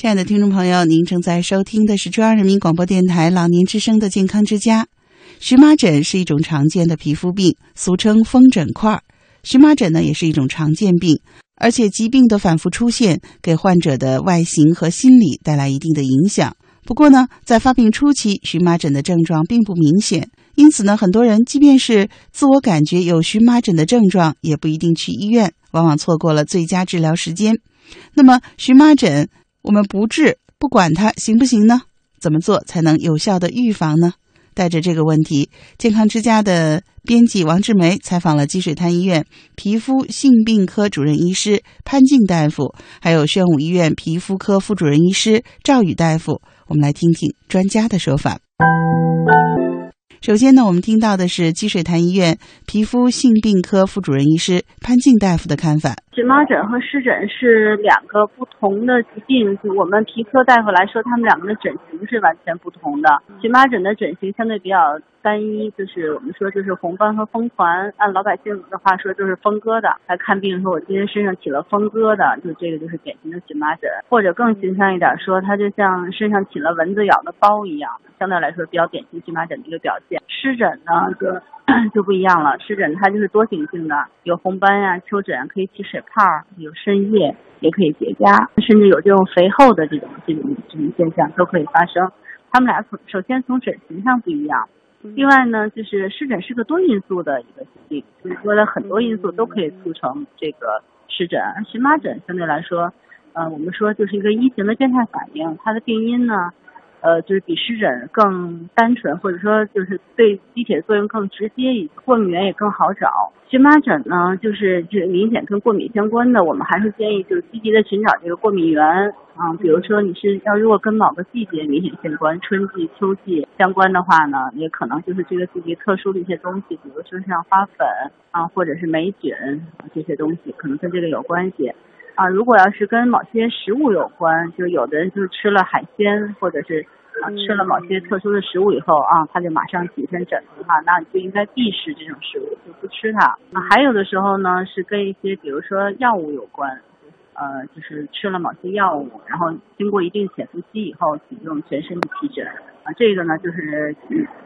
亲爱的听众朋友，您正在收听的是中央人民广播电台老年之声的健康之家。荨麻疹是一种常见的皮肤病，俗称风疹块。荨麻疹呢，也是一种常见病，而且疾病的反复出现，给患者的外形和心理带来一定的影响。不过呢，在发病初期，荨麻疹的症状并不明显，因此呢，很多人即便是自我感觉有荨麻疹的症状，也不一定去医院，往往错过了最佳治疗时间。那么，荨麻疹。我们不治不管它行不行呢？怎么做才能有效的预防呢？带着这个问题，健康之家的编辑王志梅采访了积水潭医院皮肤性病科主任医师潘静大夫，还有宣武医院皮肤科副主任医师赵宇大夫。我们来听听专家的说法。首先呢，我们听到的是积水潭医院皮肤性病科副主任医师潘静大夫的看法。荨麻疹和湿疹是两个不同的疾病，就我们皮科大夫来说，他们两个的疹型是完全不同的。荨麻疹的疹型相对比较单一，就是我们说就是红斑和风团，按老百姓的话说就是风疙瘩。来看病说，我今天身上起了风疙瘩，就这个就是典型的荨麻疹，或者更形象一点说，它就像身上起了蚊子咬的包一样，相对来说比较典型荨麻疹的一个表现。湿疹呢，就。就不一样了，湿疹它就是多形性的，有红斑呀、丘疹，可以起水泡，有渗液，也可以结痂，甚至有这种肥厚的这种这种这种现象都可以发生。他们俩从首先从疹型上不一样，另外呢，就是湿疹是个多因素的一个疾病，就是说的很多因素都可以促成这个湿疹。荨麻疹相对来说，呃，我们说就是一个一型的变态反应，它的病因呢。呃，就是比湿疹更单纯，或者说就是对机体的作用更直接，过敏源也更好找。荨麻疹呢，就是这明显跟过敏相关的，我们还是建议就是积极的寻找这个过敏源啊。比如说你是要如果跟某个季节明显相关，春季、秋季相关的话呢，也可能就是这个季节特殊的一些东西，比如说像花粉啊，或者是霉菌这些东西，可能跟这个有关系。啊，如果要是跟某些食物有关，就有的人就是吃了海鲜，或者是啊吃了某些特殊的食物以后啊，他就马上起身疹子的话，那你就应该避食这种食物，就不吃它。啊，还有的时候呢，是跟一些比如说药物有关，呃，就是吃了某些药物，然后经过一定潜伏期以后起这种全身的皮疹。啊，这个呢就是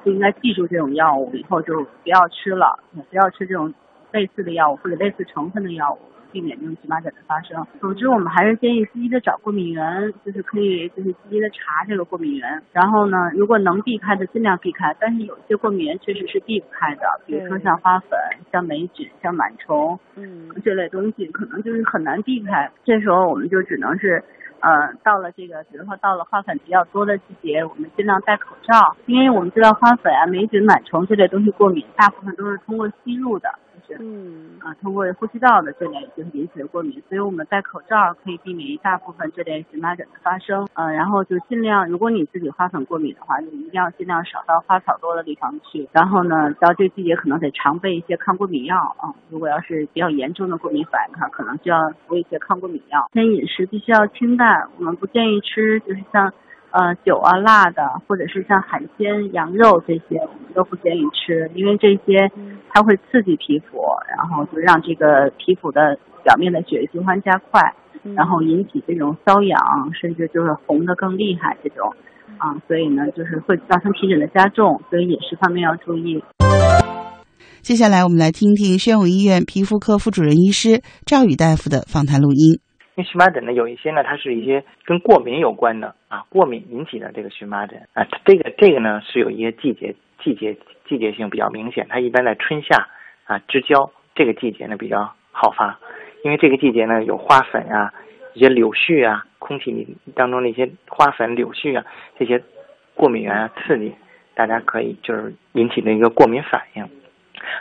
就应该记住这种药物，以后就不要吃了，不要吃这种类似的药物或者类似成分的药物。避免这种荨麻疹的发生。总之，我们还是建议积极的找过敏源，就是可以就是积极的查这个过敏源。然后呢，如果能避开的尽量避开，但是有些过敏源确实是避不开的，比如说像花粉、像霉菌、像螨虫，嗯，这类东西可能就是很难避开。这时候我们就只能是，呃，到了这个，比如说到了花粉比较多的季节，我们尽量戴口罩，因为我们知道花粉啊、霉菌、螨虫这类东西过敏，大部分都是通过吸入的。嗯啊，通过呼吸道的这类就是引起的过敏，所以我们戴口罩可以避免一大部分这类荨麻疹的发生。嗯，然后就尽量，如果你自己花粉过敏的话，就一定要尽量少到花草多的地方去。然后呢，到这个季节可能得常备一些抗过敏药啊。如果要是比较严重的过敏反应，可能就要服一些抗过敏药。那饮食必须要清淡，我们不建议吃，就是像。呃，酒啊、辣的，或者是像海鲜、羊肉这些，我们都不建议吃，因为这些它会刺激皮肤，然后就让这个皮肤的表面的血液循环加快，然后引起这种瘙痒，甚至就是红的更厉害这种，啊，所以呢，就是会造成皮疹的加重，所以饮食方面要注意。接下来我们来听听宣武医院皮肤科副主任医师赵宇大夫的访谈录音。因为荨麻疹呢，有一些呢，它是一些跟过敏有关的啊，过敏引起的这个荨麻疹啊，这个这个呢是有一些季节季节季节性比较明显，它一般在春夏啊之交这个季节呢比较好发，因为这个季节呢有花粉啊，一些柳絮啊，空气当中的一些花粉、柳絮啊这些过敏源啊刺激，大家可以就是引起的一个过敏反应，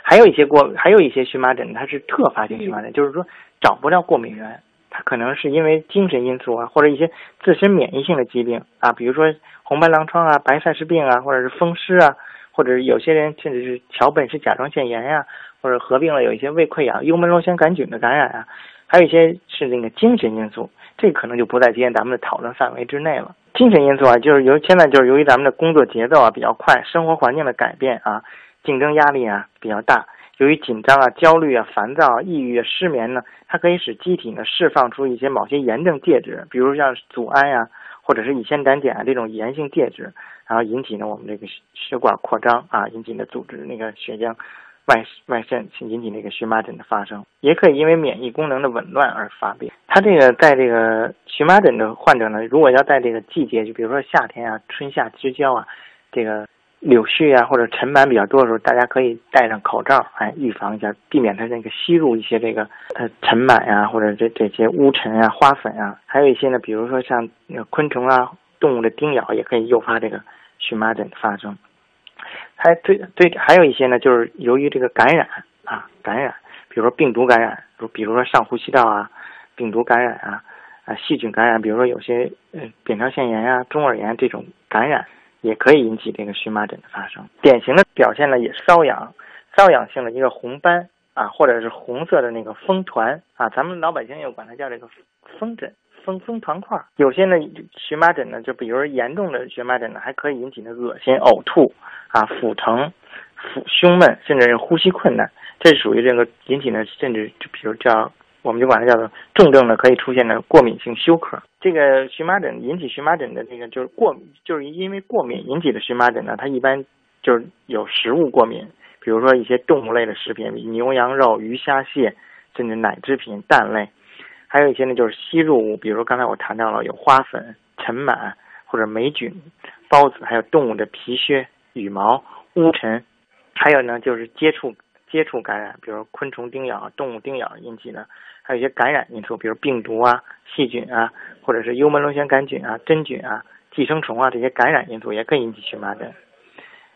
还有一些过还有一些荨麻疹，它是特发性荨麻疹，就是说找不到过敏源。它可能是因为精神因素啊，或者一些自身免疫性的疾病啊，比如说红斑狼疮啊、白塞氏病啊，或者是风湿啊，或者是有些人甚至是桥本氏甲状腺炎呀，或者合并了有一些胃溃疡、幽门螺旋杆菌的感染啊，还有一些是那个精神因素，这可能就不在今天咱们的讨论范围之内了。精神因素啊，就是由现在就是由于咱们的工作节奏啊比较快，生活环境的改变啊，竞争压力啊比较大。由于紧张啊、焦虑啊、烦躁、抑郁啊、失眠呢，它可以使机体呢释放出一些某些炎症介质，比如像组胺呀，或者是乙酰胆碱啊这种炎性介质，然后引起呢我们这个血管扩张啊，引起的组织那个血浆外外渗，引起那个荨麻疹的发生。也可以因为免疫功能的紊乱而发病。它这个在这个荨麻疹的患者呢，如果要在这个季节，就比如说夏天啊、春夏之交啊，这个。柳絮啊，或者尘螨比较多的时候，大家可以戴上口罩，哎，预防一下，避免它那个吸入一些这个呃尘螨呀，或者这这些污尘啊、花粉啊，还有一些呢，比如说像昆虫啊、动物的叮咬，也可以诱发这个荨麻疹的发生。还对对，还有一些呢，就是由于这个感染啊，感染，比如说病毒感染，如比如说上呼吸道啊，病毒感染啊，啊细菌感染，比如说有些呃扁桃腺炎呀、中耳炎这种感染。也可以引起这个荨麻疹的发生，典型的表现呢也瘙痒，瘙痒性的一个红斑啊，或者是红色的那个风团啊，咱们老百姓又管它叫这个风疹、风风团块。有些呢荨麻疹呢，就比如严重的荨麻疹呢，还可以引起的恶心、呕吐啊、腹疼、腹胸闷，甚至是呼吸困难，这属于这个引起的，甚至就比如叫。我们就管它叫做重症的可以出现的过敏性休克。这个荨麻疹引起荨麻疹的这个就是过，就是因为过敏引起的荨麻疹呢，它一般就是有食物过敏，比如说一些动物类的食品，牛羊肉、鱼虾蟹，甚至奶制品、蛋类，还有一些呢就是吸入物，比如说刚才我谈到了有花粉、尘螨或者霉菌、孢子，还有动物的皮屑、羽毛、污尘，还有呢就是接触。接触感染，比如昆虫叮咬、动物叮咬引起的，还有一些感染因素，比如病毒啊、细菌啊，或者是幽门螺旋杆菌啊、真菌啊、寄生虫啊这些感染因素也可以引起荨麻疹。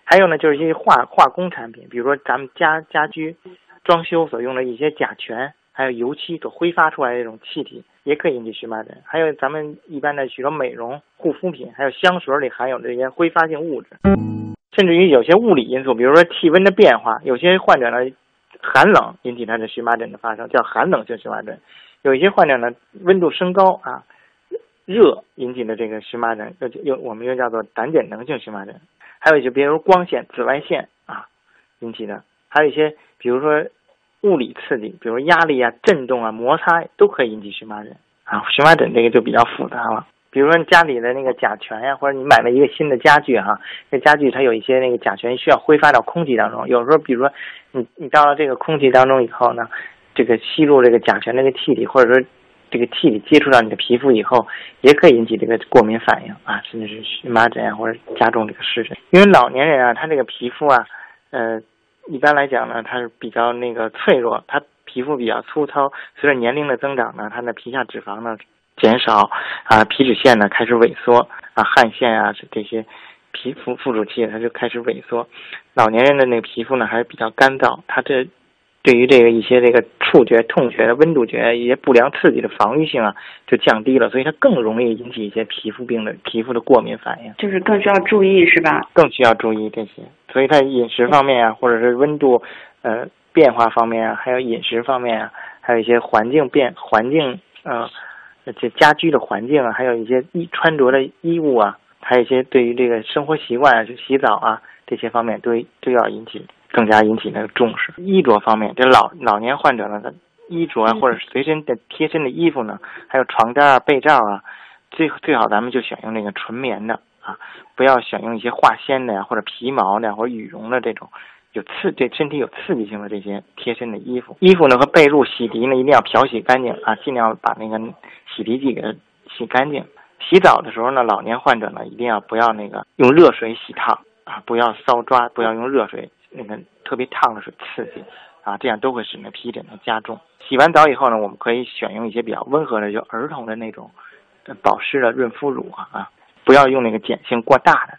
还有呢，就是一些化化工产品，比如说咱们家家居装修所用的一些甲醛，还有油漆所挥发出来的这种气体，也可以引起荨麻疹。还有咱们一般的许多美容护肤品，还有香水里含有这些挥发性物质。甚至于有些物理因素，比如说气温的变化，有些患者呢寒冷引起他的荨麻疹的发生，叫寒冷性荨麻疹；有一些患者呢温度升高啊，热引起的这个荨麻疹，又又我们又叫做胆碱能性荨麻疹。还有一些比如光线、紫外线啊引起的，还有一些比如说物理刺激，比如压力啊、震动啊、摩擦都可以引起荨麻疹啊。荨麻疹这个就比较复杂了。比如说家里的那个甲醛呀，或者你买了一个新的家具哈，这家具它有一些那个甲醛需要挥发到空气当中。有时候，比如说你你到了这个空气当中以后呢，这个吸入这个甲醛那个气体，或者说这个气体接触到你的皮肤以后，也可以引起这个过敏反应啊，甚至是荨麻疹啊，或者加重这个湿疹。因为老年人啊，他这个皮肤啊，呃，一般来讲呢，他是比较那个脆弱，他皮肤比较粗糙。随着年龄的增长呢，他的皮下脂肪呢。减少啊，皮脂腺呢开始萎缩啊，汗腺啊这这些皮肤附属器它就开始萎缩。老年人的那个皮肤呢还是比较干燥，它这对于这个一些这个触觉、痛觉的温度觉一些不良刺激的防御性啊就降低了，所以它更容易引起一些皮肤病的皮肤的过敏反应。就是更需要注意是吧？更需要注意这些，所以它饮食方面啊，或者是温度呃变化方面啊，还有饮食方面啊，还有一些环境变环境呃。这家居的环境啊，还有一些衣穿着的衣物啊，还有一些对于这个生活习惯啊，就洗澡啊这些方面，都都要引起更加引起那个重视。衣着方面，这老老年患者呢，他衣着啊，或者随身的贴身的衣服呢，还有床单啊、被罩啊，最最好咱们就选用那个纯棉的啊，不要选用一些化纤的呀，或者皮毛的或者羽绒的这种。有刺对身体有刺激性的这些贴身的衣服，衣服呢和被褥洗涤呢一定要漂洗干净啊，尽量把那个洗涤剂给它洗干净。洗澡的时候呢，老年患者呢一定要不要那个用热水洗烫啊，不要搔抓，不要用热水那个特别烫的水刺激啊，这样都会使那皮疹的加重。洗完澡以后呢，我们可以选用一些比较温和的，就儿童的那种保湿的润肤乳啊，不要用那个碱性过大的